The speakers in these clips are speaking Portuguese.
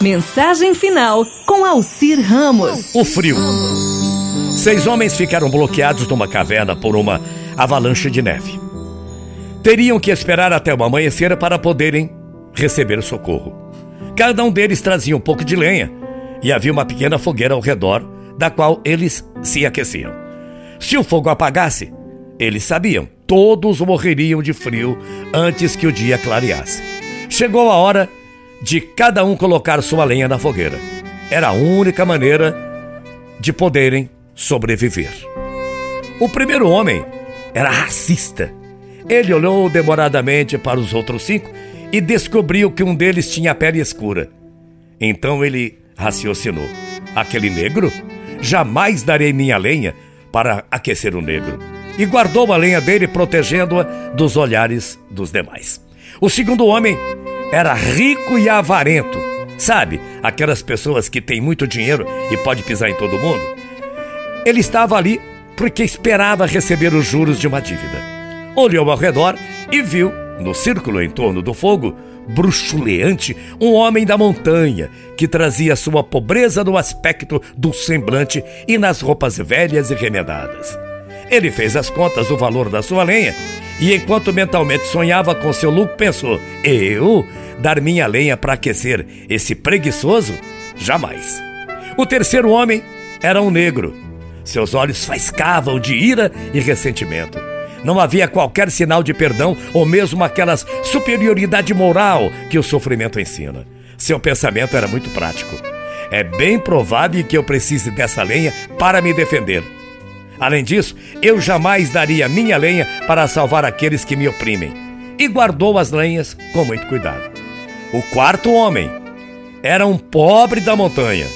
Mensagem final com Alcir Ramos. O frio. Seis homens ficaram bloqueados numa caverna por uma avalanche de neve. Teriam que esperar até o amanhecer para poderem receber socorro. Cada um deles trazia um pouco de lenha e havia uma pequena fogueira ao redor, da qual eles se aqueciam. Se o fogo apagasse, eles sabiam, todos morreriam de frio antes que o dia clareasse. Chegou a hora de cada um colocar sua lenha na fogueira. Era a única maneira de poderem sobreviver. O primeiro homem era racista. Ele olhou demoradamente para os outros cinco e descobriu que um deles tinha pele escura. Então ele raciocinou: aquele negro? Jamais darei minha lenha para aquecer o negro. E guardou a lenha dele, protegendo-a dos olhares dos demais. O segundo homem era rico e avarento. Sabe, aquelas pessoas que têm muito dinheiro e pode pisar em todo mundo? Ele estava ali porque esperava receber os juros de uma dívida. Olhou ao redor e viu, no círculo em torno do fogo, bruxuleante, um homem da montanha que trazia sua pobreza no aspecto do semblante e nas roupas velhas e remedadas. Ele fez as contas do valor da sua lenha e, enquanto mentalmente sonhava com seu lucro, pensou: eu dar minha lenha para aquecer esse preguiçoso? Jamais. O terceiro homem era um negro. Seus olhos faiscavam de ira e ressentimento. Não havia qualquer sinal de perdão ou mesmo aquela superioridade moral que o sofrimento ensina. Seu pensamento era muito prático. É bem provável que eu precise dessa lenha para me defender. Além disso, eu jamais daria minha lenha para salvar aqueles que me oprimem. E guardou as lenhas com muito cuidado. O quarto homem era um pobre da montanha.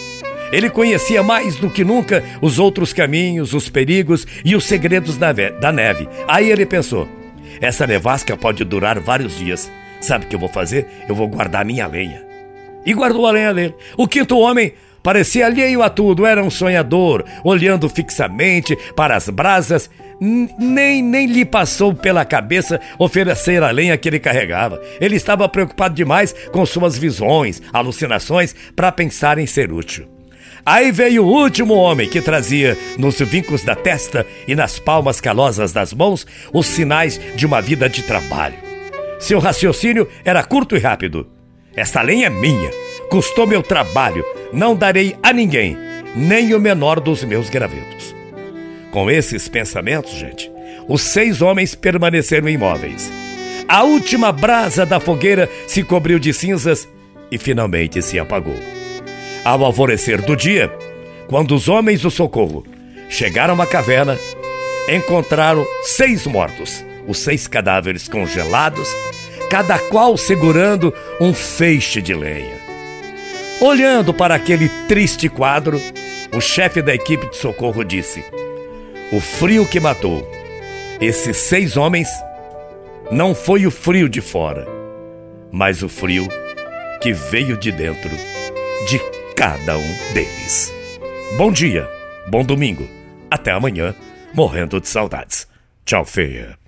Ele conhecia mais do que nunca os outros caminhos, os perigos e os segredos da, neve. Aí ele pensou: essa nevasca pode durar vários dias. Sabe o que eu vou fazer? Eu vou guardar minha lenha. E guardou a lenha dele. O quinto homem Parecia alheio a tudo, era um sonhador, olhando fixamente para as brasas. Nem, nem lhe passou pela cabeça oferecer a lenha que ele carregava. Ele estava preocupado demais com suas visões, alucinações, para pensar em ser útil. Aí veio o último homem que trazia nos vincos da testa e nas palmas calosas das mãos os sinais de uma vida de trabalho. Seu raciocínio era curto e rápido. Esta lenha é minha, custou meu trabalho, não darei a ninguém, nem o menor dos meus gravetos. Com esses pensamentos, gente, os seis homens permaneceram imóveis. A última brasa da fogueira se cobriu de cinzas e finalmente se apagou. Ao alvorecer do dia, quando os homens do socorro chegaram à caverna, encontraram seis mortos, os seis cadáveres congelados, cada qual segurando um feixe de lenha. Olhando para aquele triste quadro, o chefe da equipe de socorro disse: O frio que matou esses seis homens não foi o frio de fora, mas o frio que veio de dentro de cada um deles. Bom dia, bom domingo, até amanhã, morrendo de saudades. Tchau, feia.